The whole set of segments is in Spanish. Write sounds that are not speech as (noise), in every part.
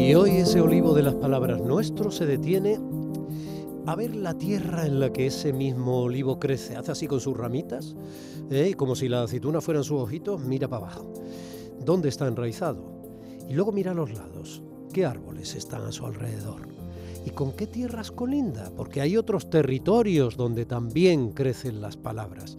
Y hoy ese olivo de las palabras nuestro se detiene a ver la tierra en la que ese mismo olivo crece. Hace así con sus ramitas, ¿eh? como si la aceituna fueran sus ojitos, mira para abajo. ¿Dónde está enraizado? Y luego mira a los lados. ¿Qué árboles están a su alrededor? ¿Y con qué tierras colinda? Porque hay otros territorios donde también crecen las palabras.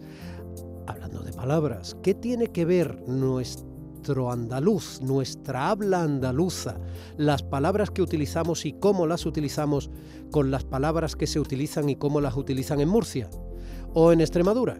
Hablando de palabras, ¿qué tiene que ver nuestra nuestro andaluz, nuestra habla andaluza, las palabras que utilizamos y cómo las utilizamos con las palabras que se utilizan y cómo las utilizan en Murcia o en Extremadura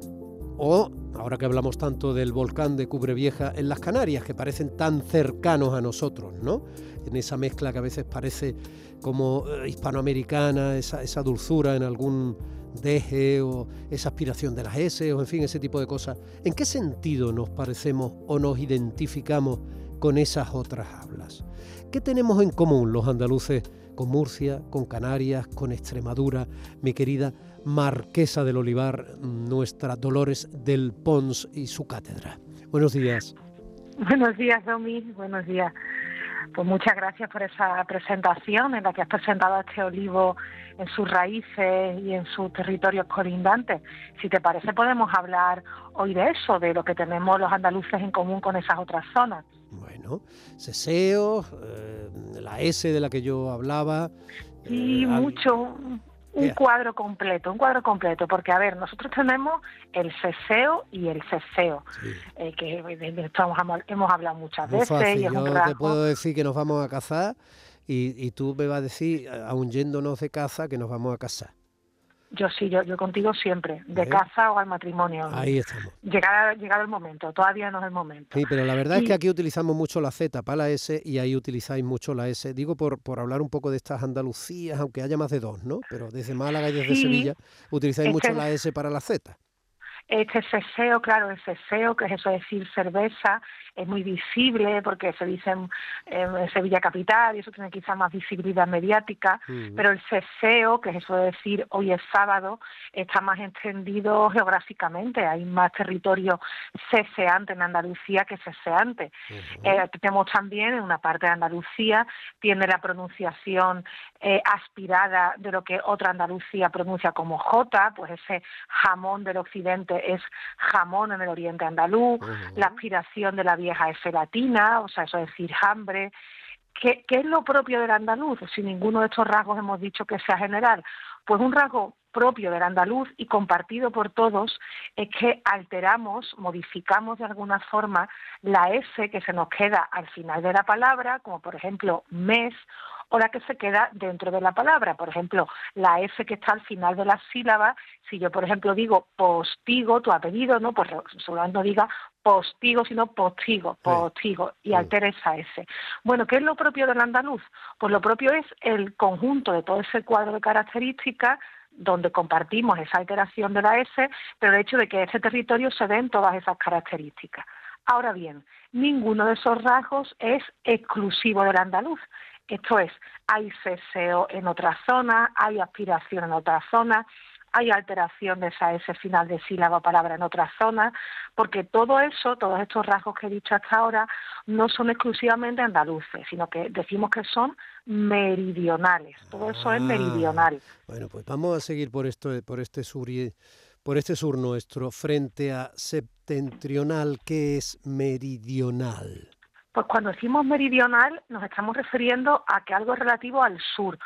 o ahora que hablamos tanto del volcán de Cubrevieja en las Canarias, que parecen tan cercanos a nosotros, ¿no? En esa mezcla que a veces parece como eh, hispanoamericana, esa, esa dulzura en algún deje o esa aspiración de las S o en fin, ese tipo de cosas. ¿En qué sentido nos parecemos o nos identificamos con esas otras hablas? ¿Qué tenemos en común los andaluces con Murcia, con Canarias, con Extremadura, mi querida Marquesa del Olivar, nuestra Dolores del Pons y su cátedra? Buenos días. Buenos días, Domi. Buenos días. Pues muchas gracias por esa presentación en la que has presentado este olivo en sus raíces y en sus territorios colindantes. Si te parece, podemos hablar hoy de eso, de lo que tenemos los andaluces en común con esas otras zonas. Bueno, Seseo, eh, la S de la que yo hablaba. Sí, eh, mucho, un cuadro completo, un cuadro completo, porque a ver, nosotros tenemos el ceseo y el ceseo, eh, que de esto hemos, hablado muchas veces. y yo te puedo decir que nos vamos a cazar y, y tú me vas a decir, aun yéndonos de caza, que nos vamos a casar. Yo sí, yo, yo contigo siempre, de caza o al matrimonio. Ahí estamos. Llegado, llegado el momento, todavía no es el momento. Sí, pero la verdad es que aquí utilizamos mucho la Z para la S y ahí utilizáis mucho la S. Digo por, por hablar un poco de estas Andalucías, aunque haya más de dos, ¿no? Pero desde Málaga y desde Sevilla utilizáis mucho la S para la Z. Este ceseo, claro, el ceseo, que es eso decir cerveza, es muy visible porque se dice en, Sevilla Capital y eso tiene quizá más visibilidad mediática, pero el ceseo, que es eso de decir hoy es sábado, está más extendido geográficamente. Hay más territorio ceseante en Andalucía que ceseante. Eh, tenemos también en una parte de Andalucía, tiene la pronunciación eh, aspirada de lo que otra Andalucía pronuncia como J, pues ese jamón del occidente es jamón en el oriente andaluz, la aspiración de la vieja es latina, o sea, eso es decir, hambre. ¿Qué, ¿Qué es lo propio del andaluz? Si ninguno de estos rasgos hemos dicho que sea general, pues un rasgo propio del andaluz y compartido por todos es que alteramos, modificamos de alguna forma la S que se nos queda al final de la palabra, como por ejemplo mes o la que se queda dentro de la palabra. Por ejemplo, la F que está al final de la sílaba, si yo, por ejemplo, digo postigo, tu apellido, ¿no? Pues solamente no diga postigo, sino postigo, postigo, y altera esa S. Bueno, ¿qué es lo propio del andaluz? Pues lo propio es el conjunto de todo ese cuadro de características donde compartimos esa alteración de la S, pero el hecho de que este territorio se den todas esas características. Ahora bien, ninguno de esos rasgos es exclusivo del andaluz. Esto es, hay ceseo en otra zona, hay aspiración en otra zona, hay alteración de esa S final de sílaba o palabra en otra zona, porque todo eso, todos estos rasgos que he dicho hasta ahora, no son exclusivamente andaluces, sino que decimos que son meridionales. Todo eso es ah, meridional. Bueno, pues vamos a seguir por esto, por este sur por este sur nuestro, frente a septentrional, que es meridional. Pues cuando decimos meridional nos estamos refiriendo a que algo es relativo al sur.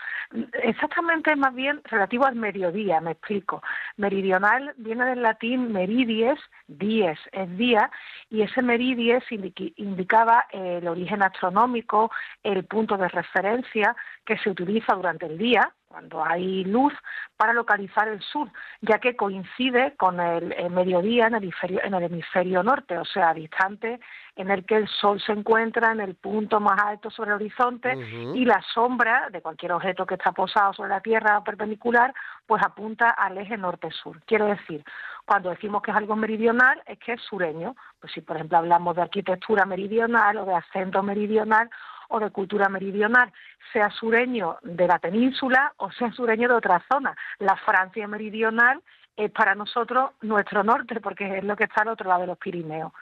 Exactamente más bien relativo al mediodía, me explico. Meridional viene del latín meridies, dies, es día, y ese meridies indicaba el origen astronómico, el punto de referencia que se utiliza durante el día, cuando hay luz, para localizar el sur, ya que coincide con el, mediodía en el, hemisferio, en el hemisferio norte, o sea, distante en el que el sol se encuentra en el punto más alto sobre el horizonte y la sombra de cualquier objeto que está posado sobre la Tierra perpendicular, pues apunta al eje norte-sur. Quiero decir, cuando decimos que es algo meridional, es que es sureño. Pues si, por ejemplo, hablamos de arquitectura meridional o de acento meridional o de cultura meridional, sea sureño de la península o sea sureño de otra zona. La Francia meridional es para nosotros nuestro norte, porque es lo que está al otro lado de los Pirineos.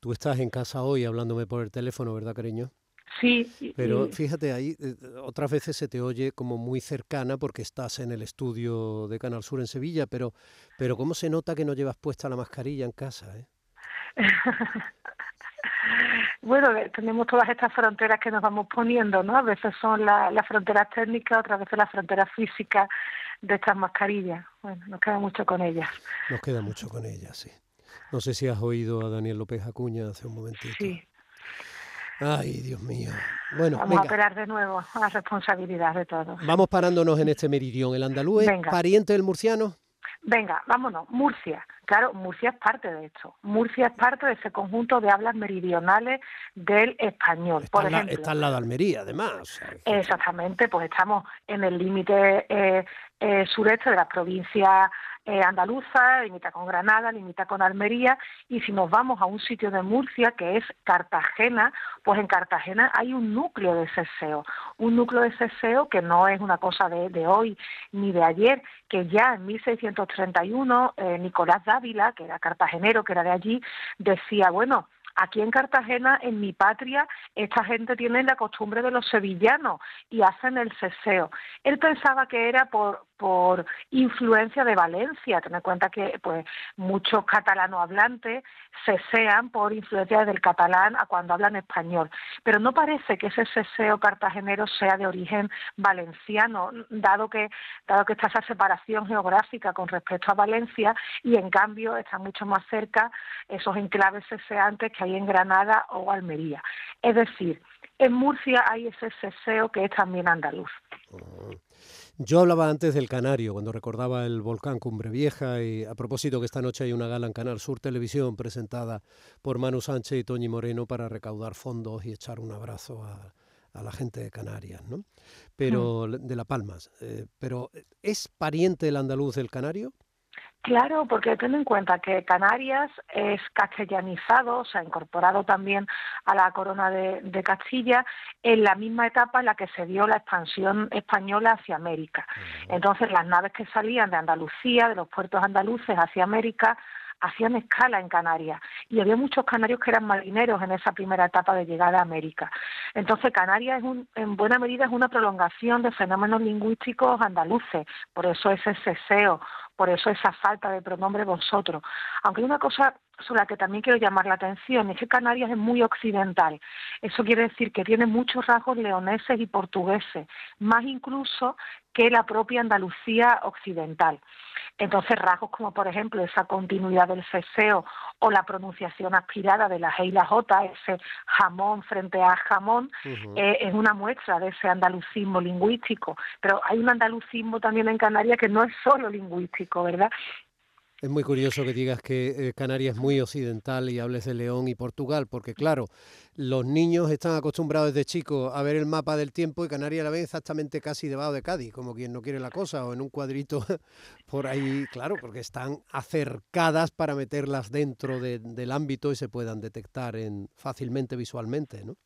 Tú estás en casa hoy hablándome por el teléfono, ¿verdad, cariño? Sí. Pero fíjate, ahí eh, otras veces se te oye como muy cercana porque estás en el estudio de Canal Sur en Sevilla, pero, pero ¿cómo se nota que no llevas puesta la mascarilla en casa? Eh? (laughs) bueno, eh, tenemos todas estas fronteras que nos vamos poniendo, ¿no? A veces son las fronteras técnicas, otras veces las fronteras físicas de estas mascarillas. Bueno, nos queda mucho con ellas. Nos queda mucho con ellas, sí. No sé si has oído a Daniel López Acuña hace un momentito. Sí. Ay, Dios mío. Bueno, vamos a operar de nuevo a la responsabilidad de todos. Vamos parándonos en este meridión. ¿El andaluz es pariente del murciano? Venga, vámonos. Murcia. Claro, Murcia es parte de esto. Murcia es parte de ese conjunto de hablas meridionales del español. Está, por ejemplo, está al lado de Almería, además. Exactamente, pues estamos en el límite eh, eh, sureste de las provincias eh, andaluza, limita con Granada, limita con Almería, y si nos vamos a un sitio de Murcia que es Cartagena, pues en Cartagena hay un núcleo de ceseo, un núcleo de ceseo que no es una cosa de, hoy ni de ayer, que ya en 1631 eh, Nicolás Dávila, que era cartagenero, que era de allí, decía, bueno, Aquí en Cartagena, en mi patria, esta gente tiene la costumbre de los sevillanos y hacen el ceseo. Él pensaba que era por, por influencia de Valencia, ten en cuenta que pues muchos catalano hablantes cesean por influencia del catalán a cuando hablan español, pero no parece que ese ceseo cartagenero sea de origen valenciano, dado que dado que está esa separación geográfica con respecto a Valencia y en cambio están mucho más cerca esos enclaves ceseantes que hay en Granada o Almería. Es decir, en Murcia hay ese ceseo que es también andaluz. Oh. Yo hablaba antes del Canario, cuando recordaba el volcán Cumbre Vieja, y a propósito que esta noche hay una gala en Canal Sur Televisión presentada por Manu Sánchez y Toñi Moreno para recaudar fondos y echar un abrazo a, la gente de Canarias, ¿no? Pero de La Palmas. Eh, pero ¿es pariente el andaluz del Canario? Claro, porque ten en cuenta que Canarias es castellanizado, se ha incorporado también a la corona de, Castilla en la misma etapa en la que se dio la expansión española hacia América. Entonces, las naves que salían de Andalucía, de los puertos andaluces hacia América, hacían escala en Canarias y había muchos canarios que eran marineros en esa primera etapa de llegada a América. Entonces Canarias es un, en buena medida es una prolongación de fenómenos lingüísticos andaluces, por eso ese ceseo, por eso esa falta de pronombre vosotros. Aunque hay una cosa sobre la que también quiero llamar la atención, es que Canarias es muy occidental. Eso quiere decir que tiene muchos rasgos leoneses y portugueses, más incluso que la propia Andalucía occidental. Entonces, rasgos como, por ejemplo, esa continuidad del ceseo o la pronunciación aspirada de la G y la J, ese jamón frente a jamón, eh, es una muestra de ese andalucismo lingüístico. Pero hay un andalucismo también en Canarias que no es solo lingüístico, ¿verdad? Es muy curioso que digas que eh, Canarias es muy occidental y hables de León y Portugal, porque claro, los niños están acostumbrados desde chicos a ver el mapa del tiempo y Canarias la ven exactamente casi debajo de Cádiz, como quien no quiere la cosa, o en un cuadrito (laughs) por ahí, claro, porque están acercadas para meterlas dentro del ámbito y se puedan detectar en, fácilmente visualmente, ¿no?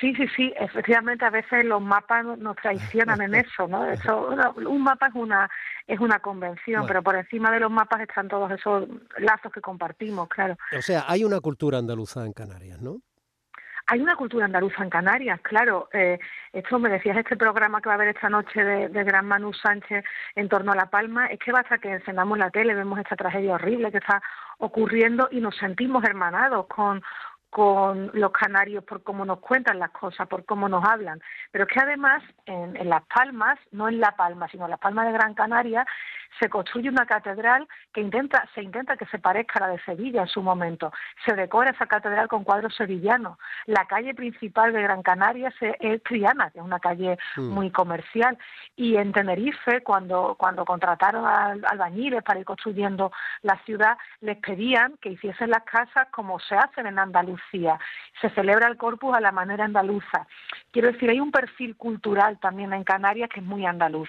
Sí, sí, sí, efectivamente a veces los mapas nos traicionan en (laughs) eso, ¿no? Eso, un mapa es una es una convención, pero por encima de los mapas están todos esos lazos que compartimos, claro. O sea, hay una cultura andaluza en Canarias, ¿no? Hay una cultura andaluza en Canarias, claro. Eh, esto me decías, este programa que va a haber esta noche de, de, Gran Manu Sánchez en torno a La Palma, es que basta que encendamos la tele, vemos esta tragedia horrible que está ocurriendo y nos sentimos hermanados con, con los canarios por cómo nos cuentan las cosas, por cómo nos hablan. Pero es que además en, en, Las Palmas, no en La Palma, sino en Las Palmas de Gran Canaria, se construye una catedral que intenta, se intenta que se parezca a la de Sevilla en su momento. Se decora esa catedral con cuadros sevillanos. La calle principal de Gran Canaria es Triana, que es una calle mm. muy comercial. Y en Tenerife, cuando, cuando contrataron a albañiles para ir construyendo la ciudad, les pedían que hiciesen las casas como se hacen en Andalucía. Se celebra el corpus a la manera andaluza. Quiero decir, hay un perfil cultural también en Canarias que es muy andaluz.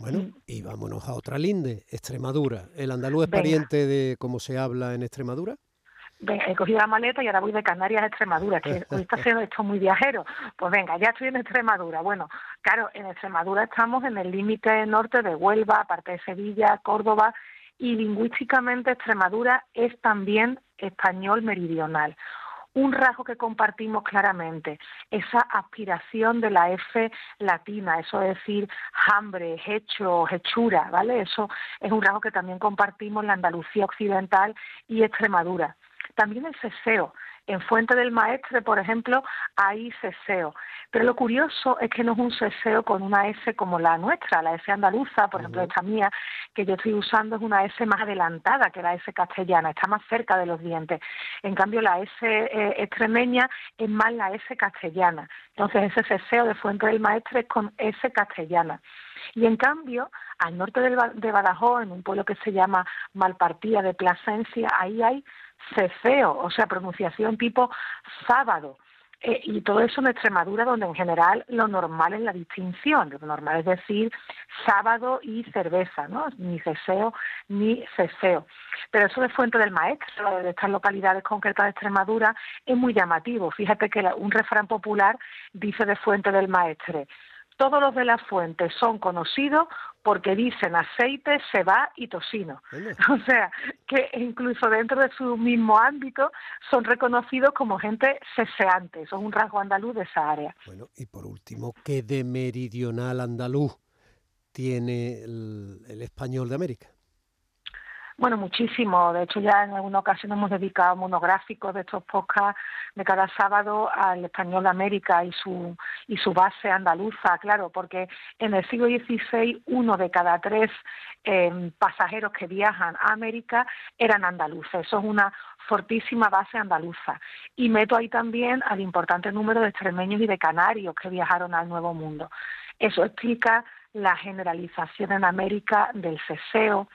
Bueno, mm. y vámonos a otra linde, Extremadura. ¿El andaluz es pariente de cómo se habla en Extremadura? Venga, he cogido la maleta y ahora voy de Canarias a Extremadura, que (laughs) hoy está siendo esto muy viajero. Pues venga, ya estoy en Extremadura. Bueno, claro, en Extremadura estamos en el límite norte de Huelva, parte de Sevilla, Córdoba, y lingüísticamente Extremadura es también español meridional un rasgo que compartimos claramente, esa aspiración de la F latina, eso es decir, hambre, hecho, hechura, ¿vale? Eso es un rasgo que también compartimos la Andalucía Occidental y Extremadura. También el ceseo, en Fuente del Maestre, por ejemplo, hay ceseo. Pero lo curioso es que no es un ceseo con una S como la nuestra, la S andaluza, por ejemplo, esta mía, que yo estoy usando es una S más adelantada que la S castellana, está más cerca de los dientes. En cambio, la S eh, extremeña es más la S castellana. Entonces, ese ceseo de Fuente del Maestre es con S castellana. Y en cambio, al norte de Badajoz, en un pueblo que se llama Malpartía de Plasencia, ahí hay cefeo, o sea, pronunciación tipo sábado. Eh, y todo eso en Extremadura, donde en general lo normal es la distinción, lo normal es decir sábado y cerveza, ¿no? Ni ceseo ni ceseo. Pero eso de Fuente del Maestro, de estas localidades concretas de Extremadura, es muy llamativo. Fíjate que un refrán popular dice de Fuente del Maestre, todos los de la fuente son conocidos porque dicen aceite, ceba y tocino. (laughs) O sea, que incluso dentro de su mismo ámbito son reconocidos como gente ceseante. Eso es un rasgo andaluz de esa área. Bueno, y por último, ¿qué de meridional andaluz tiene el español de América? Bueno, muchísimo. De hecho, ya en alguna ocasión hemos dedicado monográficos de estos podcasts de cada sábado al español de América y su, y su base andaluza, claro, porque en el siglo XVI uno de cada tres em, pasajeros que viajan a América eran andaluces. Eso es una fortísima base andaluza. Y meto ahí también al importante número de extremeños y de canarios que viajaron al Nuevo Mundo. Eso explica la generalización en América del ceseo,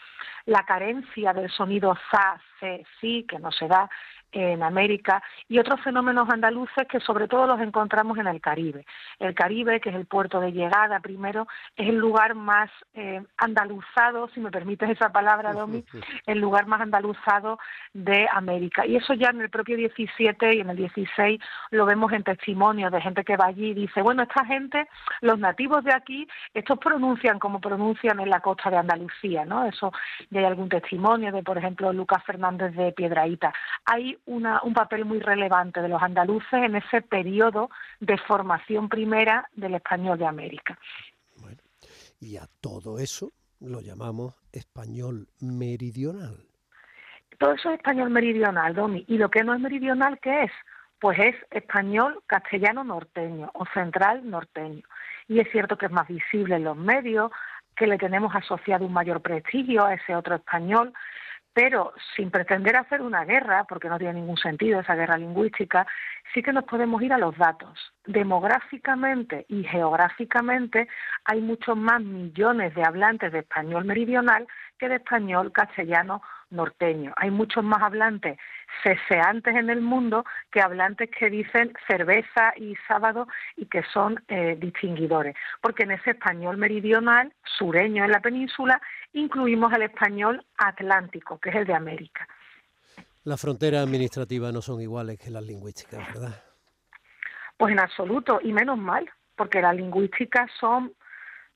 la carencia del sonido za, ce, si, que no se da en América, y otros fenómenos andaluces que sobre todo los encontramos en el Caribe. El Caribe, que es el puerto de llegada primero, es el lugar más eh, andaluzado, si me permites esa palabra, Domi, el lugar más andaluzado de América. Y eso ya en el propio 17 y en el 16 lo vemos en testimonios de gente que va allí y dice, bueno, esta gente, los nativos de aquí, estos pronuncian como pronuncian en la costa de Andalucía, ¿no? Eso ya hay algún testimonio de, por ejemplo, Lucas Fernández de Piedraíta. Hay un papel muy relevante de los andaluces en ese periodo de formación primera del español de América. Bueno, y a todo eso lo llamamos español meridional. Todo eso es español meridional, Domi. ¿Y lo que no es meridional qué es? Pues es español castellano norteño o central norteño. Y es cierto que es más visible en los medios, que le tenemos asociado un mayor prestigio a ese otro español, pero sin pretender hacer una guerra, porque no tiene ningún sentido esa guerra lingüística, sí que nos podemos ir a los datos. Demográficamente y geográficamente hay muchos más millones de hablantes de español meridional que de español castellano norteño. Hay muchos más hablantes ceseantes en el mundo que hablantes que dicen cerveza y sábado y que son eh, distinguidores. Porque en ese español meridional, sureño en la península, incluimos el español atlántico, que es el de América. Las fronteras administrativas no son iguales que las lingüísticas, ¿verdad? Pues en absoluto, y menos mal, porque las lingüísticas son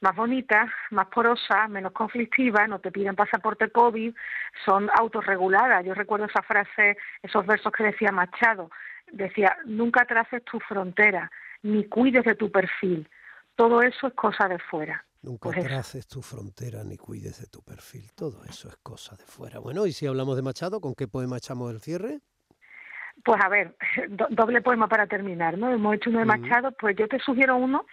más bonitas, más porosas, menos conflictivas, no te piden pasaporte COVID, son autorreguladas. Yo recuerdo esa frase, esos versos que decía Machado, decía, nunca traces tu frontera, ni cuides de tu perfil, todo eso es cosa de fuera. Nunca pues traces tu frontera ni cuides de tu perfil, todo eso es cosa de fuera. Bueno, y si hablamos de Machado, ¿con qué poema echamos el cierre? Pues a ver, (laughs) doble poema para terminar, ¿no? Hemos hecho uno de Machado, pues yo te sugiero uno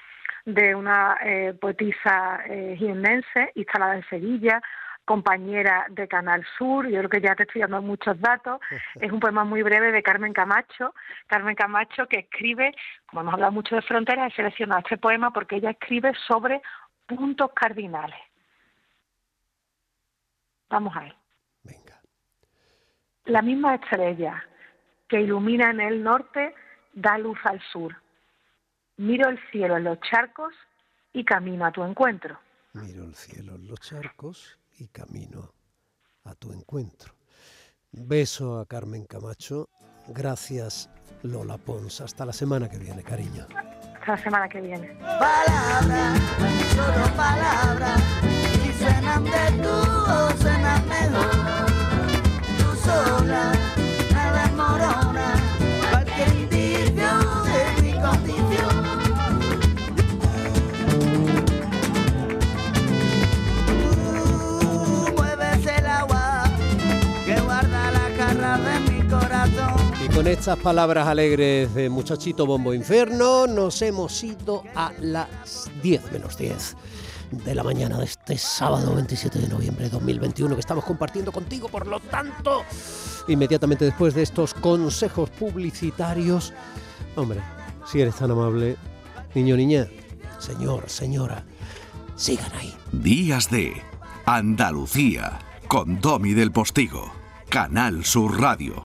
de una eh, poetisa eh, jiennense instalada en Sevilla, compañera de Canal Sur, yo creo que ya te estoy dando muchos datos, (laughs) es un poema muy breve de Carmen Camacho, Carmen Camacho que escribe, como hemos hablado mucho de fronteras, he seleccionado este poema porque ella escribe sobre puntos cardinales. Vamos a. Venga. La misma estrella que ilumina en el norte da luz al sur. Miro el cielo en los charcos y camino a tu encuentro. Miro el cielo en los charcos y camino a tu encuentro. Beso a Carmen Camacho. Gracias, Lola Pons. Hasta la semana que viene, cariño. La semana que viene. Palabras, solo palabras, y suenan de tu o suenan mejor. Tú sola, con estas palabras alegres de Muchachito Bombo Inferno, nos hemos ido a las 10 menos 10 de la mañana de este sábado 27 de noviembre de 2021 que estamos compartiendo contigo. Por lo tanto, inmediatamente después de estos consejos publicitarios, hombre, si eres tan amable, niño, niña, señor, señora, sigan ahí. Días de Andalucía con Domi del Postigo, Canal Sur Radio.